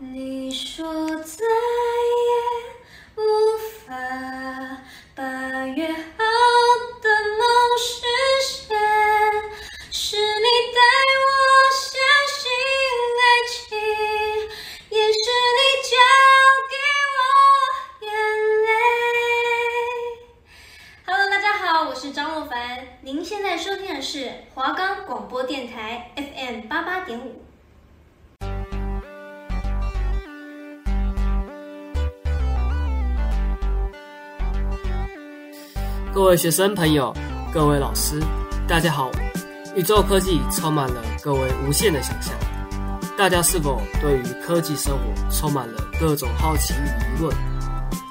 你说各位学生朋友，各位老师，大家好！宇宙科技充满了各位无限的想象，大家是否对于科技生活充满了各种好奇与疑问？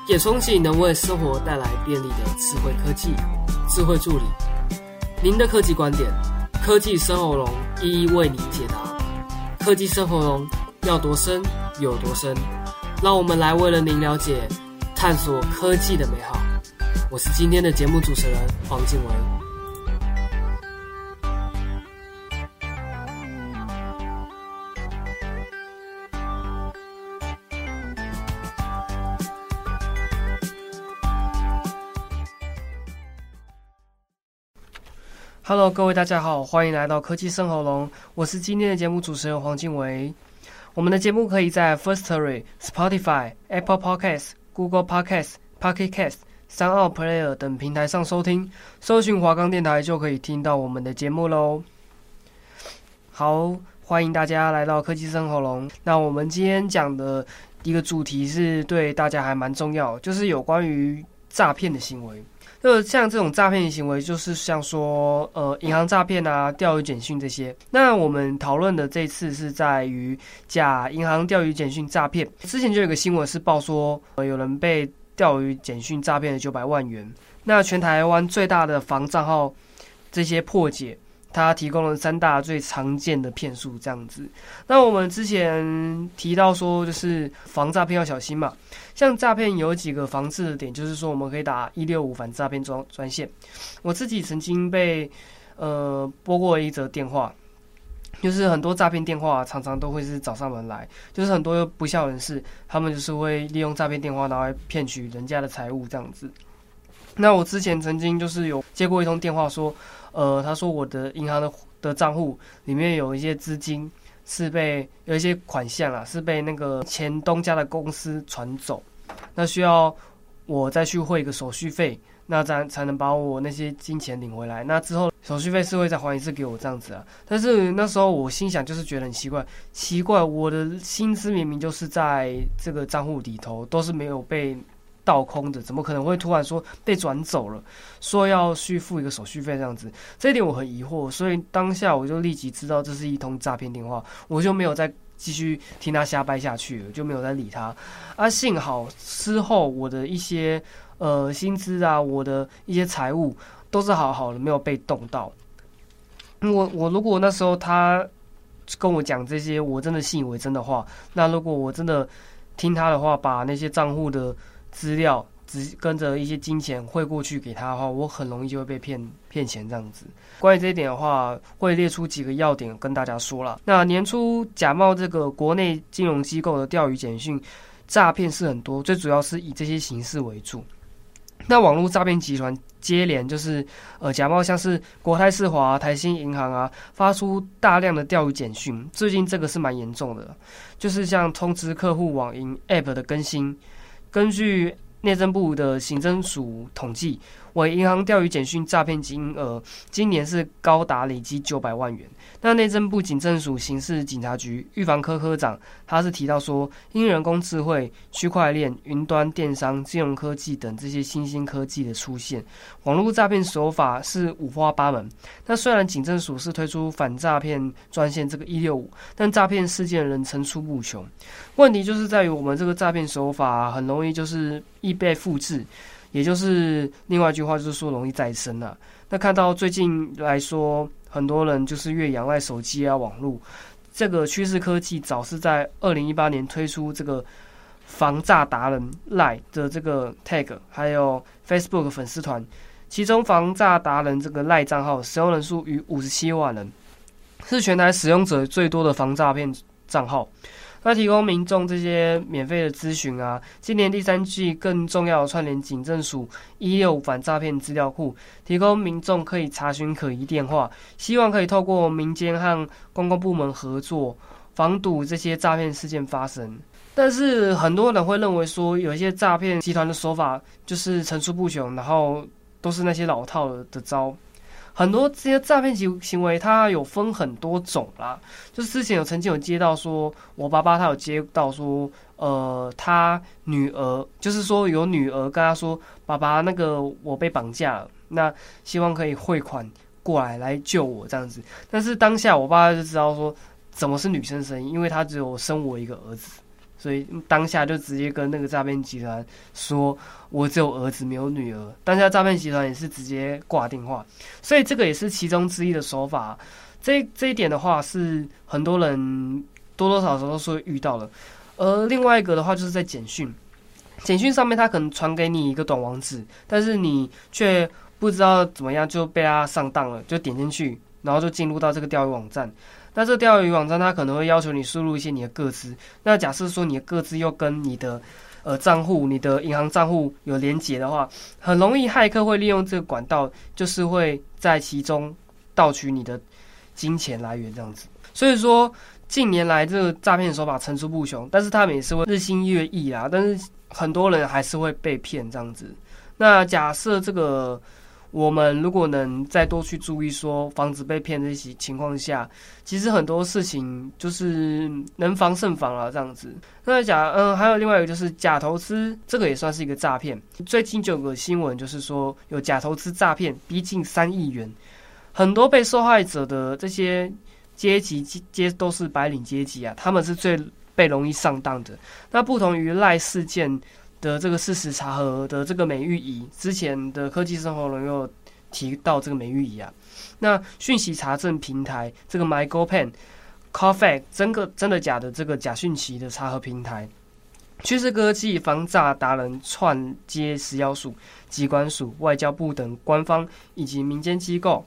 也憧憬能为生活带来便利的智慧科技、智慧助理。您的科技观点，科技生活龙一一为您解答。科技生活龙要多深有多深，让我们来为了您了解、探索科技的美好。我是今天的节目主持人黄静维。Hello，各位大家好，欢迎来到科技生活龙。我是今天的节目主持人黄静维。我们的节目可以在 Firstory、Spotify、Apple Podcasts、Google Podcasts、Pocket Casts。SoundOn Player 等平台上收听，搜寻华冈电台就可以听到我们的节目喽。好，欢迎大家来到科技生活龙。那我们今天讲的一个主题是对大家还蛮重要，就是有关于诈骗的行为。就像这种诈骗行为，就是像说呃银行诈骗啊、钓鱼简讯这些。那我们讨论的这次是在于假银行钓鱼简讯诈骗。之前就有个新闻是报说，呃有人被。钓鱼简讯诈骗了九百万元。那全台湾最大的防账号这些破解，它提供了三大最常见的骗术这样子。那我们之前提到说，就是防诈骗要小心嘛。像诈骗有几个防治的点，就是说我们可以打一六五反诈骗专专线。我自己曾经被呃拨过一则电话。就是很多诈骗电话常常都会是找上门来，就是很多不孝人士，他们就是会利用诈骗电话，然后来骗取人家的财物这样子。那我之前曾经就是有接过一通电话，说，呃，他说我的银行的的账户里面有一些资金是被有一些款项啊，是被那个前东家的公司传走，那需要我再去汇一个手续费。那咱才能把我那些金钱领回来。那之后手续费是会再还一次给我这样子啊。但是那时候我心想，就是觉得很奇怪，奇怪，我的薪资明明就是在这个账户里头，都是没有被盗空的，怎么可能会突然说被转走了，说要去付一个手续费这样子？这一点我很疑惑，所以当下我就立即知道这是一通诈骗电话，我就没有再继续听他瞎掰下去了，就没有再理他。啊，幸好之后我的一些。呃，薪资啊，我的一些财务都是好好的，没有被动到。我我如果那时候他跟我讲这些，我真的信以为真的话，那如果我真的听他的话，把那些账户的资料只跟着一些金钱汇过去给他的话，我很容易就会被骗骗钱这样子。关于这一点的话，会列出几个要点跟大家说了。那年初假冒这个国内金融机构的钓鱼简讯诈骗是很多，最主要是以这些形式为主。那网络诈骗集团接连就是，呃，假冒像是国泰世华、台新银行啊，发出大量的钓鱼简讯。最近这个是蛮严重的，就是像通知客户网银 App 的更新。根据内政部的行政署统计，为银行钓鱼简讯诈骗金额今年是高达累积九百万元。那内政部警政署刑事警察局预防科科长，他是提到说，因人工智慧、区块链、云端电商、金融科技等这些新兴科技的出现，网络诈骗手法是五花八门。那虽然警政署是推出反诈骗专线这个一六五，但诈骗事件仍层出不穷。问题就是在于我们这个诈骗手法很容易就是易被复制，也就是另外一句话就是说容易再生了。那看到最近来说。很多人就是越仰赖手机啊、网络，这个趋势科技早是在二零一八年推出这个防诈达人赖的这个 tag，还有 Facebook 粉丝团，其中防诈达人这个赖账号使用人数逾五十七万人，是全台使用者最多的防诈骗账号。那提供民众这些免费的咨询啊。今年第三季更重要的串联警政署一六反诈骗资料库，提供民众可以查询可疑电话，希望可以透过民间和公共部门合作，防堵这些诈骗事件发生。但是很多人会认为说，有一些诈骗集团的手法就是层出不穷，然后都是那些老套的招。很多这些诈骗行行为，它有分很多种啦。就是之前有曾经有接到说，我爸爸他有接到说，呃，他女儿就是说有女儿跟他说，爸爸那个我被绑架了，那希望可以汇款过来来救我这样子。但是当下我爸爸就知道说，怎么是女生声音，因为他只有生我一个儿子。所以当下就直接跟那个诈骗集团说：“我只有儿子，没有女儿。”当下诈骗集团也是直接挂电话。所以这个也是其中之一的手法。这这一点的话，是很多人多多少少都是遇到的。而另外一个的话，就是在简讯，简讯上面他可能传给你一个短网址，但是你却不知道怎么样就被他上当了，就点进去，然后就进入到这个钓鱼网站。那这钓鱼网站，它可能会要求你输入一些你的个资。那假设说你的个资又跟你的呃账户、你的银行账户有连结的话，很容易骇客会利用这个管道，就是会在其中盗取你的金钱来源这样子。所以说近年来这个诈骗手法层出不穷，但是他们也是会日新月异啊。但是很多人还是会被骗这样子。那假设这个。我们如果能再多去注意，说防止被骗这些情况下，其实很多事情就是能防胜防了这样子。那假嗯，还有另外一个就是假投资，这个也算是一个诈骗。最近就有个新闻，就是说有假投资诈骗逼近三亿元，很多被受害者的这些阶级阶都是白领阶级啊，他们是最被容易上当的。那不同于赖事件。的这个事实查核的这个美玉仪，之前的科技生活中有提到这个美玉仪啊。那讯息查证平台这个 MyGoPen、Coffact 真个真的假的这个假讯息的查核平台，趋势科技防诈达人串接食药署、机关署、外交部等官方以及民间机构，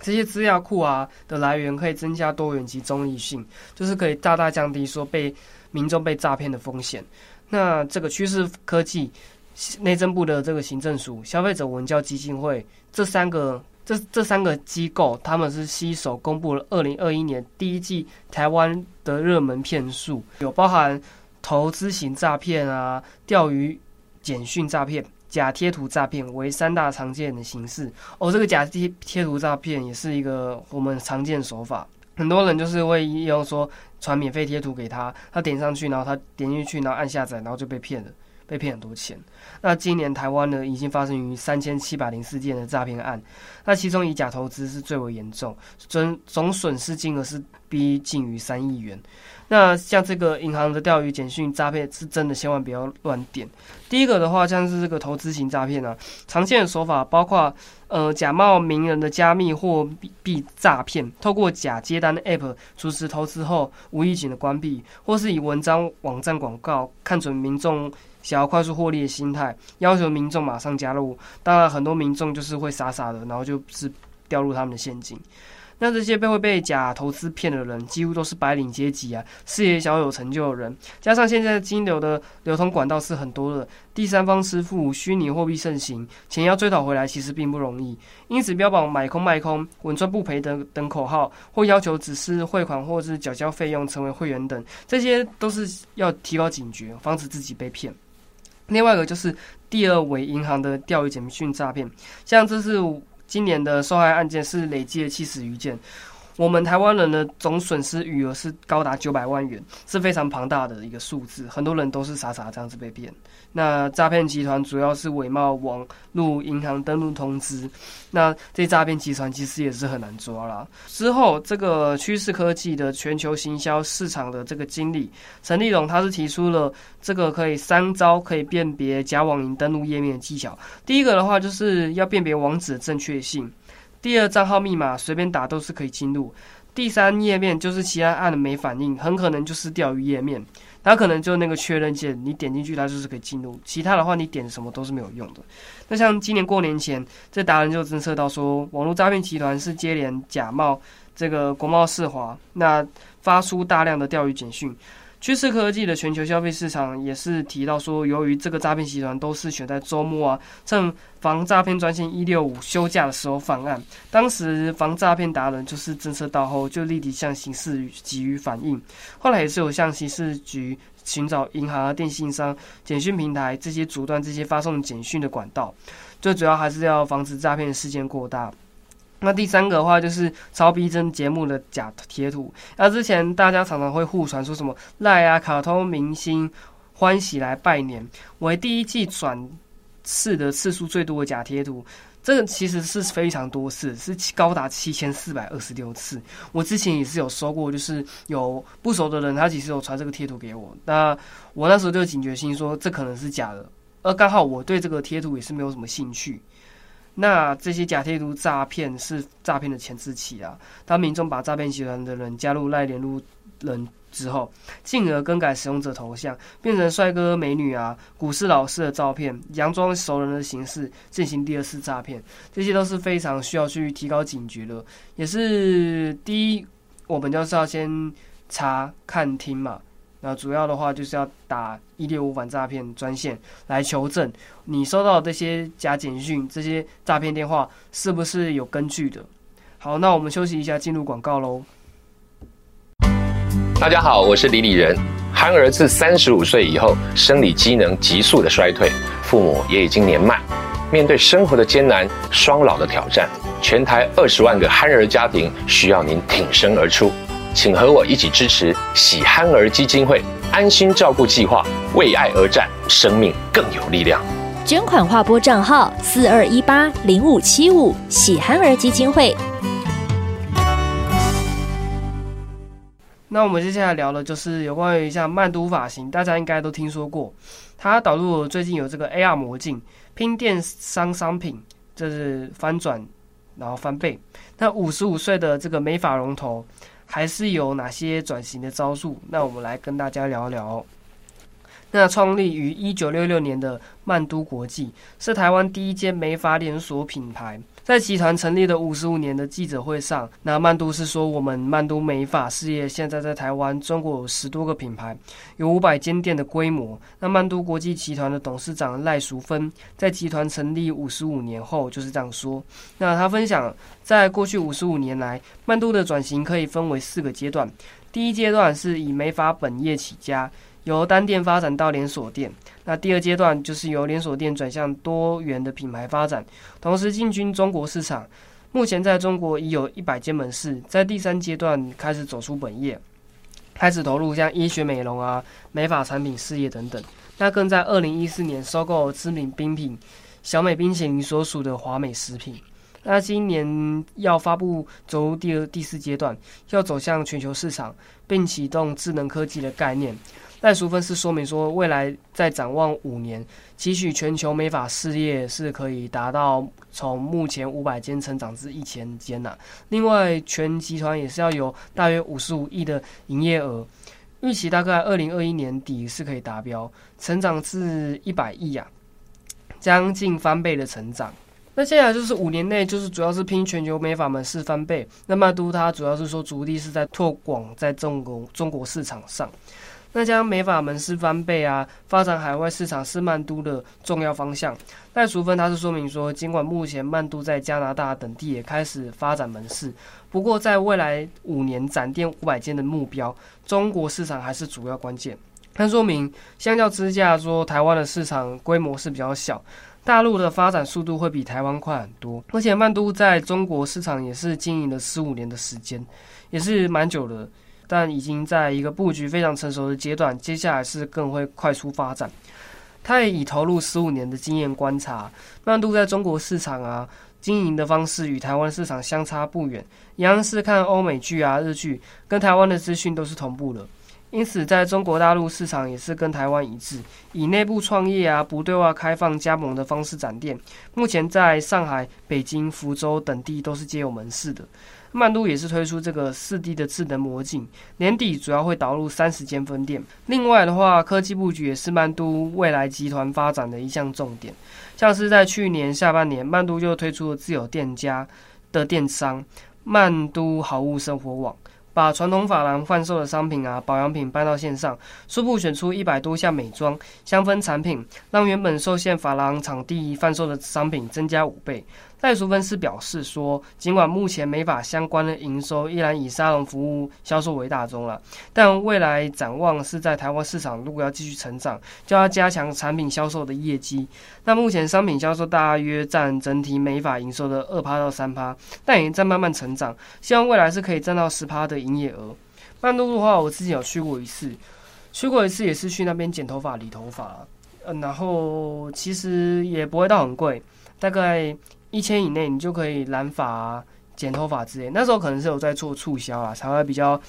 这些资料库啊的来源可以增加多元及中立性，就是可以大大降低说被民众被诈骗的风险。那这个趋势科技、内政部的这个行政署、消费者文教基金会这三个这这三个机构，他们是携手公布了二零二一年第一季台湾的热门骗术，有包含投资型诈骗啊、钓鱼简讯诈骗、假贴图诈骗为三大常见的形式。哦，这个假贴贴图诈骗也是一个我们常见手法。很多人就是会用说传免费贴图给他，他点上去，然后他点进去，然后按下载，然后就被骗了，被骗很多钱。那今年台湾呢，已经发生于三千七百零四件的诈骗案，那其中以假投资是最为严重，总总损失金额是逼近于三亿元。那像这个银行的钓鱼简讯诈骗是真的，千万不要乱点。第一个的话，像是这个投资型诈骗啊，常见的手法包括呃假冒名人的加密货币诈骗，透过假接单的 App 主持投资后无预警的关闭，或是以文章网站广告看准民众想要快速获利的心态，要求民众马上加入。当然，很多民众就是会傻傻的，然后就是掉入他们的陷阱。那这些被会被假投资骗的人，几乎都是白领阶级啊，事业小有成就的人。加上现在金流的流通管道是很多的，第三方支付、虚拟货币盛行，钱要追讨回来其实并不容易。因此，标榜买空卖空、稳赚不赔等等口号，或要求只是汇款或是缴交费用成为会员等，这些都是要提高警觉，防止自己被骗。另外一个就是第二位银行的钓鱼简讯诈骗，像这是。今年的受害案件是累计了七十余件，我们台湾人的总损失余额是高达九百万元，是非常庞大的一个数字。很多人都是傻傻这样子被骗。那诈骗集团主要是伪冒网络银行登录通知，那这诈骗集团其实也是很难抓啦。之后，这个趋势科技的全球行销市场的这个经理陈立荣，他是提出了这个可以三招可以辨别假网银登录页面的技巧。第一个的话，就是要辨别网址的正确性；第二，账号密码随便打都是可以进入；第三，页面就是其他按了没反应，很可能就是钓鱼页面。它可能就那个确认键，你点进去，它就是可以进入。其他的话，你点什么都是没有用的。那像今年过年前，这达人就侦测到说，网络诈骗集团是接连假冒这个国贸世华，那发出大量的钓鱼简讯，趋势科技的全球消费市场也是提到说，由于这个诈骗集团都是选在周末啊，趁防诈骗专线一六五休假的时候犯案。当时防诈骗达人就是侦测到后，就立即向刑事给予反应。后来也是有向刑事局寻找银行啊、电信商、简讯平台这些阻断这些发送简讯的管道。最主要还是要防止诈骗事件过大。那第三个的话就是超逼真节目的假贴图。那之前大家常常会互传说什么赖啊、卡通明星欢喜来拜年，为第一季转次的次数最多的假贴图，这个其实是非常多次，是高达七千四百二十六次。我之前也是有收过，就是有不熟的人他其实有传这个贴图给我，那我那时候就警觉心说这可能是假的，而刚好我对这个贴图也是没有什么兴趣。那这些假贴图诈骗是诈骗的前置期啊！当民众把诈骗集团的人加入赖联路人之后，进而更改使用者头像，变成帅哥美女啊、股市老师的照片，佯装熟人的形式进行第二次诈骗，这些都是非常需要去提高警觉的。也是第一，我们就是要先查看听嘛。那主要的话就是要打一六五反诈骗专线来求证，你收到这些假简讯、这些诈骗电话是不是有根据的？好，那我们休息一下，进入广告喽。大家好，我是李李仁。憨儿自三十五岁以后，生理机能急速的衰退，父母也已经年迈，面对生活的艰难、双老的挑战，全台二十万个憨儿家庭需要您挺身而出。请和我一起支持喜憨儿基金会安心照顾计划，为爱而战，生命更有力量。捐款划拨账号四二一八零五七五喜憨儿基金会。那我们接下来聊的就是有关于像曼都发型，大家应该都听说过。它导入最近有这个 AR 魔镜，拼电商商品，这是翻转，然后翻倍。那五十五岁的这个美发龙头。还是有哪些转型的招数？那我们来跟大家聊聊。那创立于一九六六年的曼都国际是台湾第一间美发连锁品牌。在集团成立的五十五年的记者会上，那曼都是说，我们曼都美发事业现在在台湾、中国有十多个品牌，有五百间店的规模。那曼都国际集团的董事长赖淑芬在集团成立五十五年后就是这样说。那他分享，在过去五十五年来，曼都的转型可以分为四个阶段。第一阶段是以美发本业起家。由单店发展到连锁店，那第二阶段就是由连锁店转向多元的品牌发展，同时进军中国市场。目前在中国已有一百间门市。在第三阶段开始走出本业，开始投入像医学美容啊、美发产品事业等等。那更在二零一四年收购知名冰品小美冰淇淋所属的华美食品。那今年要发布走第二、第四阶段，要走向全球市场，并启动智能科技的概念。赖淑芬是说明说，未来在展望五年，期许全球美发事业是可以达到从目前五百间成长至一千间呐。另外，全集团也是要有大约五十五亿的营业额，预期大概二零二一年底是可以达标，成长至一百亿啊，将近翻倍的成长。那接下来就是五年内，就是主要是拼全球美发门市翻倍。那曼都它主要是说主力是在拓广在中国中国市场上。那将美发门市翻倍啊，发展海外市场是曼都的重要方向。赖淑芬他是说明说，尽管目前曼都在加拿大等地也开始发展门市，不过在未来五年展店五百间的目标，中国市场还是主要关键。他说明，相较之下说，台湾的市场规模是比较小，大陆的发展速度会比台湾快很多。而且曼都在中国市场也是经营了十五年的时间，也是蛮久的。但已经在一个布局非常成熟的阶段，接下来是更会快速发展。他也已投入十五年的经验观察，曼都在中国市场啊经营的方式与台湾市场相差不远，一样是看欧美剧啊日剧，跟台湾的资讯都是同步的。因此，在中国大陆市场也是跟台湾一致，以内部创业啊不对外开放加盟的方式展店。目前在上海、北京、福州等地都是皆有门市的。曼都也是推出这个四 D 的智能魔镜，年底主要会导入三十间分店。另外的话，科技布局也是曼都未来集团发展的一项重点。像是在去年下半年，曼都就推出了自有店家的电商曼都好物生活网，把传统发廊贩售的商品啊、保养品搬到线上，初步选出一百多项美妆、香氛产品，让原本受限发廊场地贩售的商品增加五倍。戴淑芬是表示说，尽管目前美发相关的营收依然以沙龙服务销售为大宗了，但未来展望是在台湾市场如果要继续成长，就要加强产品销售的业绩。那目前商品销售大约占整体美发营收的二趴到三趴，但也在慢慢成长，希望未来是可以占到十趴的营业额。曼都的话，我自己有去过一次，去过一次也是去那边剪头发、理头发，嗯，然后其实也不会到很贵，大概。一千以内，你就可以染发、剪头发之类。那时候可能是有在做促销啊，才会比较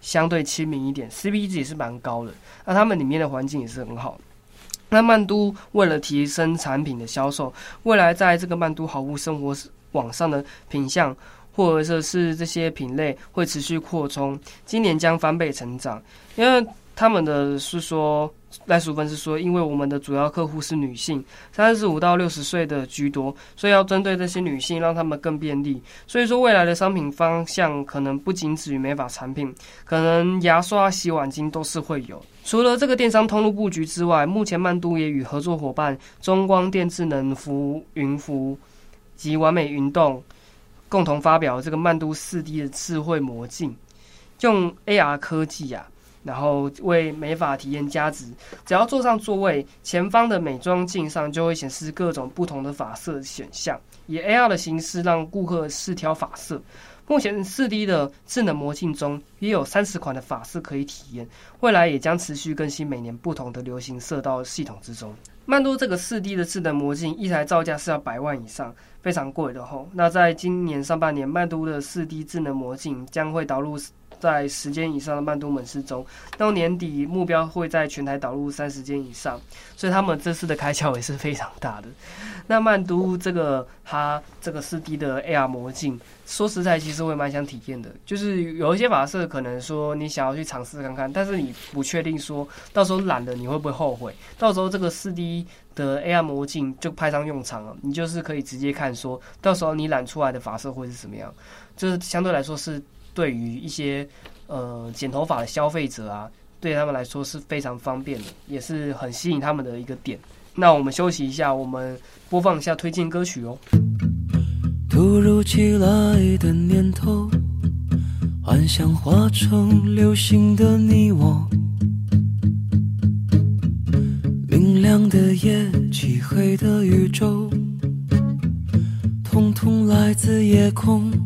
相对亲民一点，CP 值也是蛮高的。那他们里面的环境也是很好。那曼都为了提升产品的销售，未来在这个曼都好物生活网上的品项或者说是这些品类会持续扩充，今年将翻倍成长，因为。他们的是说，赖淑芬是说，因为我们的主要客户是女性，三十五到六十岁的居多，所以要针对这些女性，让他们更便利。所以说，未来的商品方向可能不仅止于美发产品，可能牙刷、洗碗巾都是会有。除了这个电商通路布局之外，目前曼都也与合作伙伴中光电智能服云服及完美云动共同发表这个曼都四 D 的智慧魔镜，用 AR 科技呀、啊。然后为美发体验加值，只要坐上座位，前方的美妆镜上就会显示各种不同的发色选项，以 AR 的形式让顾客试挑发色。目前四 D 的智能魔镜中也有三十款的发色可以体验，未来也将持续更新每年不同的流行色到系统之中。曼都这个四 D 的智能魔镜一台造价是要百万以上，非常贵的吼。那在今年上半年，曼都的四 D 智能魔镜将会导入。在十间以上的曼都门市中，到年底目标会在全台导入三十间以上，所以他们这次的开销也是非常大的。那曼都这个它这个四 D 的 AR 魔镜，说实在，其实我也蛮想体验的。就是有一些发色可能说你想要去尝试看看，但是你不确定说到时候染了你会不会后悔。到时候这个四 D 的 AR 魔镜就派上用场了，你就是可以直接看说到时候你染出来的发色会是什么样，就是相对来说是。对于一些呃剪头发的消费者啊，对他们来说是非常方便的，也是很吸引他们的一个点。那我们休息一下，我们播放一下推荐歌曲哦。突如其来的念头，幻想化成流星的你我，明亮的夜，漆黑的宇宙，统统来自夜空。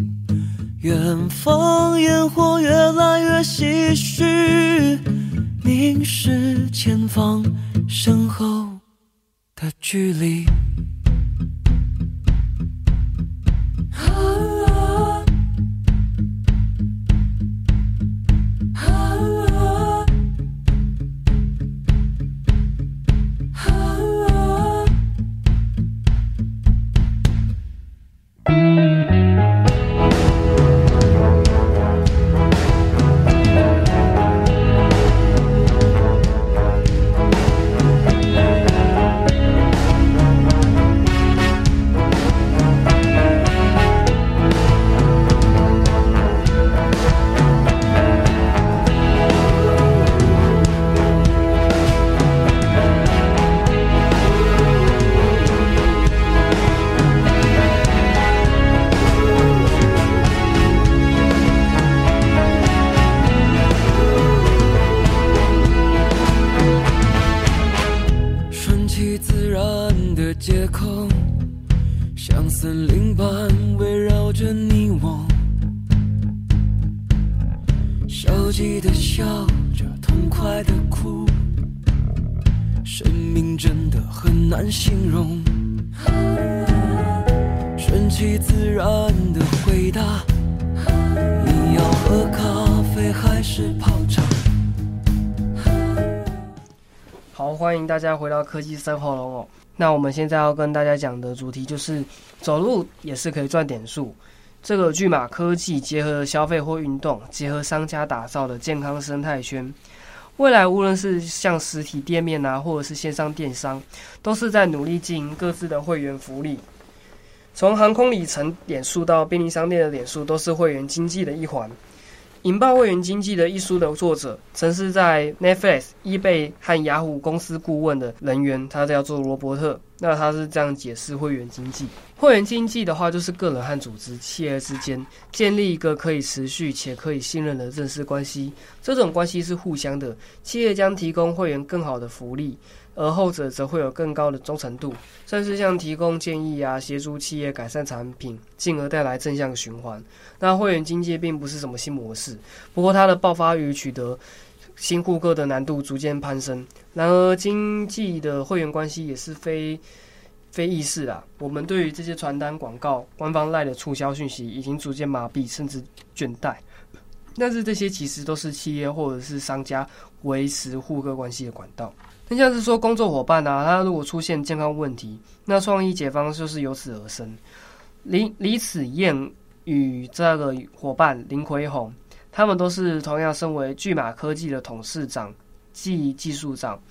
远方烟火越来越唏嘘，凝视前方身后的距离。家回到科技深喉咙哦。那我们现在要跟大家讲的主题就是走路也是可以赚点数。这个巨马科技结合消费或运动，结合商家打造的健康生态圈。未来无论是像实体店面啊，或者是线上电商，都是在努力经营各自的会员福利。从航空里程点数到便利商店的点数，都是会员经济的一环。引爆会员经济的一书的作者，曾是在 Netflix、eBay 和雅虎公司顾问的人员，他叫做罗伯特。那他是这样解释会员经济：会员经济的话，就是个人和组织、企业之间建立一个可以持续且可以信任的认识关系。这种关系是互相的，企业将提供会员更好的福利。而后者则会有更高的忠诚度，甚至像提供建议啊，协助企业改善产品，进而带来正向循环。那会员经济并不是什么新模式，不过它的爆发与取得新顾客的难度逐渐攀升。然而，经济的会员关系也是非非易事啊。我们对于这些传单广告、官方赖的促销讯息已经逐渐麻痹，甚至倦怠。但是这些其实都是企业或者是商家维持顾客关系的管道。那像是说工作伙伴啊，他如果出现健康问题，那创意解方就是由此而生。李李子燕与这个伙伴林奎宏，他们都是同样身为巨马科技的董事长暨技术长，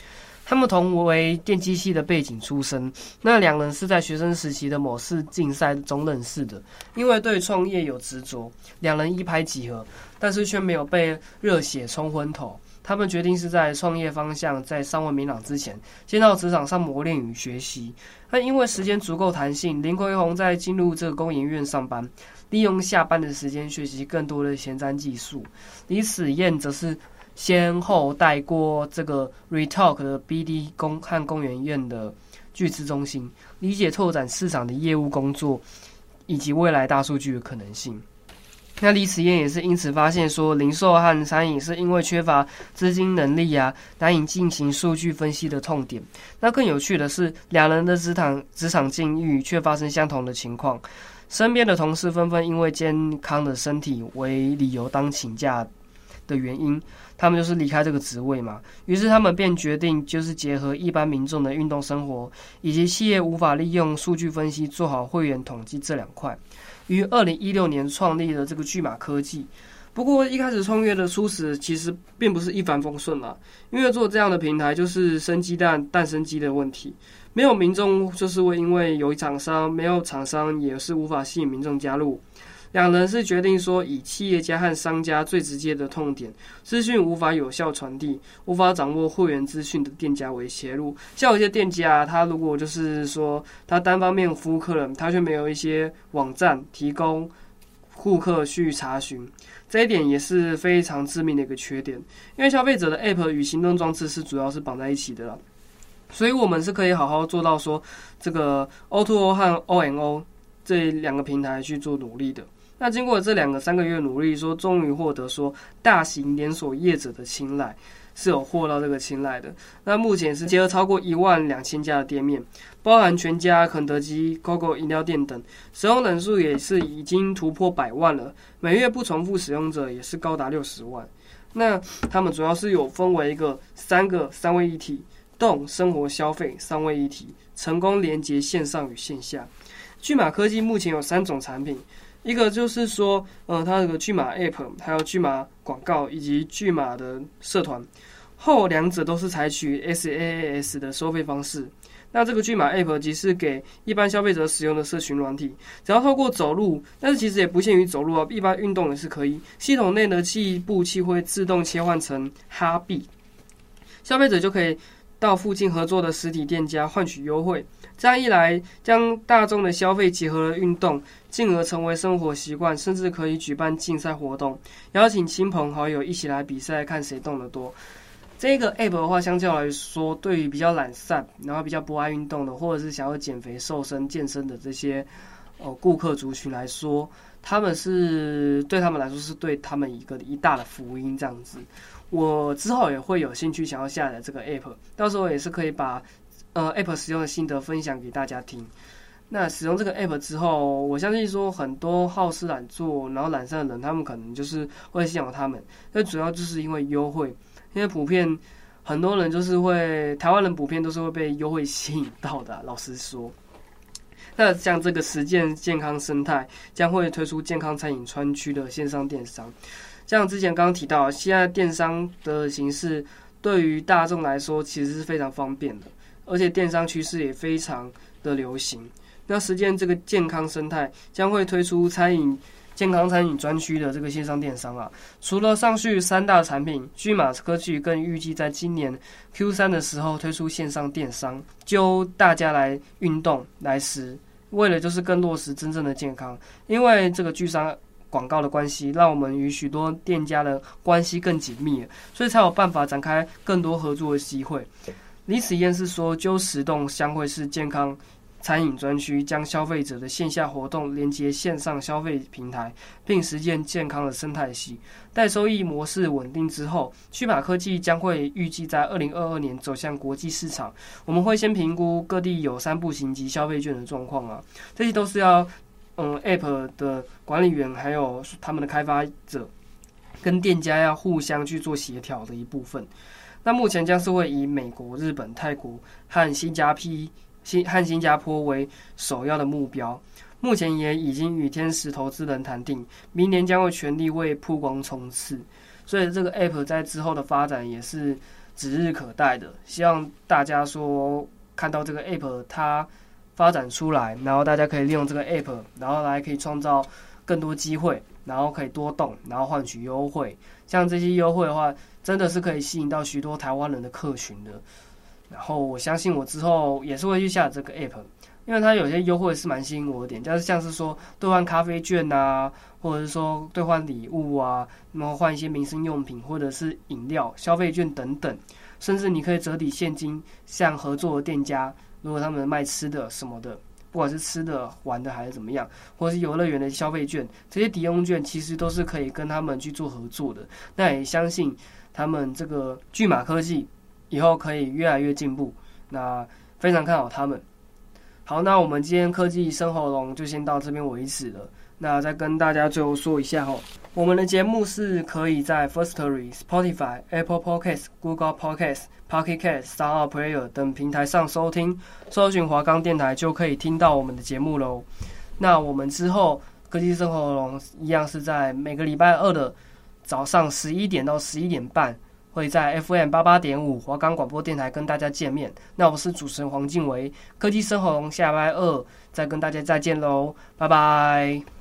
他们同为电机系的背景出身。那两人是在学生时期的某次竞赛中认识的，因为对创业有执着，两人一拍即合，但是却没有被热血冲昏头。他们决定是在创业方向在尚未明朗之前，先到职场上磨练与学习。那因为时间足够弹性，林奎宏在进入这个工研院上班，利用下班的时间学习更多的前瞻技术。李子燕则是先后带过这个 Retalk 的 BD 工和工研院的巨资中心，理解拓展市场的业务工作以及未来大数据的可能性。那李子燕也是因此发现说，零售和餐饮是因为缺乏资金能力啊，难以进行数据分析的痛点。那更有趣的是，两人的职场职场境遇却发生相同的情况，身边的同事纷纷因为健康的身体为理由当请假的原因，他们就是离开这个职位嘛。于是他们便决定，就是结合一般民众的运动生活，以及企业无法利用数据分析做好会员统计这两块。于二零一六年创立了这个巨马科技，不过一开始创业的初始其实并不是一帆风顺啦，因为做这样的平台就是生鸡蛋蛋生鸡的问题，没有民众就是会因为有厂商，没有厂商也是无法吸引民众加入。两人是决定说，以企业家和商家最直接的痛点，资讯无法有效传递，无法掌握会员资讯的店家为切入。像有些店家，他如果就是说他单方面服务客人，他却没有一些网站提供顾客去查询，这一点也是非常致命的一个缺点。因为消费者的 App 与行动装置是主要是绑在一起的了，所以我们是可以好好做到说这个 O2O 和 O&O 这两个平台去做努力的。那经过这两个三个月努力，说终于获得说大型连锁业者的青睐，是有获到这个青睐的。那目前是结合超过一万两千家的店面，包含全家、肯德基、Coco 饮料店等，使用人数也是已经突破百万了。每月不重复使用者也是高达六十万。那他们主要是有分为一个三个三位一体，动生活消费三位一体，成功连接线上与线下。巨马科技目前有三种产品。一个就是说，呃，它这个巨马 App，还有巨马广告以及巨马的社团，后两者都是采取 SaaS 的收费方式。那这个巨马 App 即是给一般消费者使用的社群软体，只要透过走路，但是其实也不限于走路啊，一般运动也是可以。系统内的计步器会自动切换成哈币，消费者就可以到附近合作的实体店家换取优惠。这样一来，将大众的消费结合了运动，进而成为生活习惯，甚至可以举办竞赛活动，邀请亲朋好友一起来比赛，看谁动得多。这个 app 的话，相较来说，对于比较懒散，然后比较不爱运动的，或者是想要减肥、瘦身、健身的这些呃顾客族群来说，他们是对他们来说是对他们一个一大的福音。这样子，我之后也会有兴趣想要下载这个 app，到时候也是可以把。呃，App 使用的心得分享给大家听。那使用这个 app 之后，我相信说很多好吃懒做然后懒散的人，他们可能就是会信仰他们。那主要就是因为优惠，因为普遍很多人就是会台湾人普遍都是会被优惠吸引到的。老实说，那像这个实践健康生态将会推出健康餐饮专区的线上电商，像之前刚刚提到，现在电商的形式对于大众来说其实是非常方便的，而且电商趋势也非常的流行。那实践这个健康生态将会推出餐饮健康餐饮专区的这个线上电商啊。除了上述三大产品，巨马科技更预计在今年 Q 三的时候推出线上电商，就大家来运动来食，为了就是更落实真正的健康。因为这个巨商广告的关系，让我们与许多店家的关系更紧密，所以才有办法展开更多合作的机会。李子嫣是说，就食洞将会是健康。餐饮专区将消费者的线下活动连接线上消费平台，并实现健康的生态系。待收益模式稳定之后，巨马科技将会预计在二零二二年走向国际市场。我们会先评估各地有三步行及消费券的状况啊，这些都是要嗯 App 的管理员还有他们的开发者跟店家要互相去做协调的一部分。那目前将是会以美国、日本、泰国和新加坡。新和新加坡为首要的目标，目前也已经与天使投资人谈定，明年将会全力为曝光冲刺。所以这个 app 在之后的发展也是指日可待的。希望大家说看到这个 app 它发展出来，然后大家可以利用这个 app，然后来可以创造更多机会，然后可以多动，然后换取优惠。像这些优惠的话，真的是可以吸引到许多台湾人的客群的。然后我相信我之后也是会去下这个 app，因为它有些优惠是蛮吸引我的点，就是像是说兑换咖啡券啊，或者是说兑换礼物啊，然后换一些民生用品或者是饮料消费券等等，甚至你可以折抵现金，像合作的店家，如果他们卖吃的什么的，不管是吃的、玩的还是怎么样，或者是游乐园的消费券，这些抵用券其实都是可以跟他们去做合作的。那也相信他们这个巨马科技。以后可以越来越进步，那非常看好他们。好，那我们今天科技生活龙就先到这边为止了。那再跟大家最后说一下哦，我们的节目是可以在 Firstory、Spotify、Apple Podcast、Google Podcast、Pocket Casts、SoundPlayer 等平台上收听，搜寻华冈电台就可以听到我们的节目喽。那我们之后科技生活龙一样是在每个礼拜二的早上十一点到十一点半。会在 FM 八八点五华冈广播电台跟大家见面。那我是主持人黄静维，科技生活下班二再跟大家再见喽，拜拜。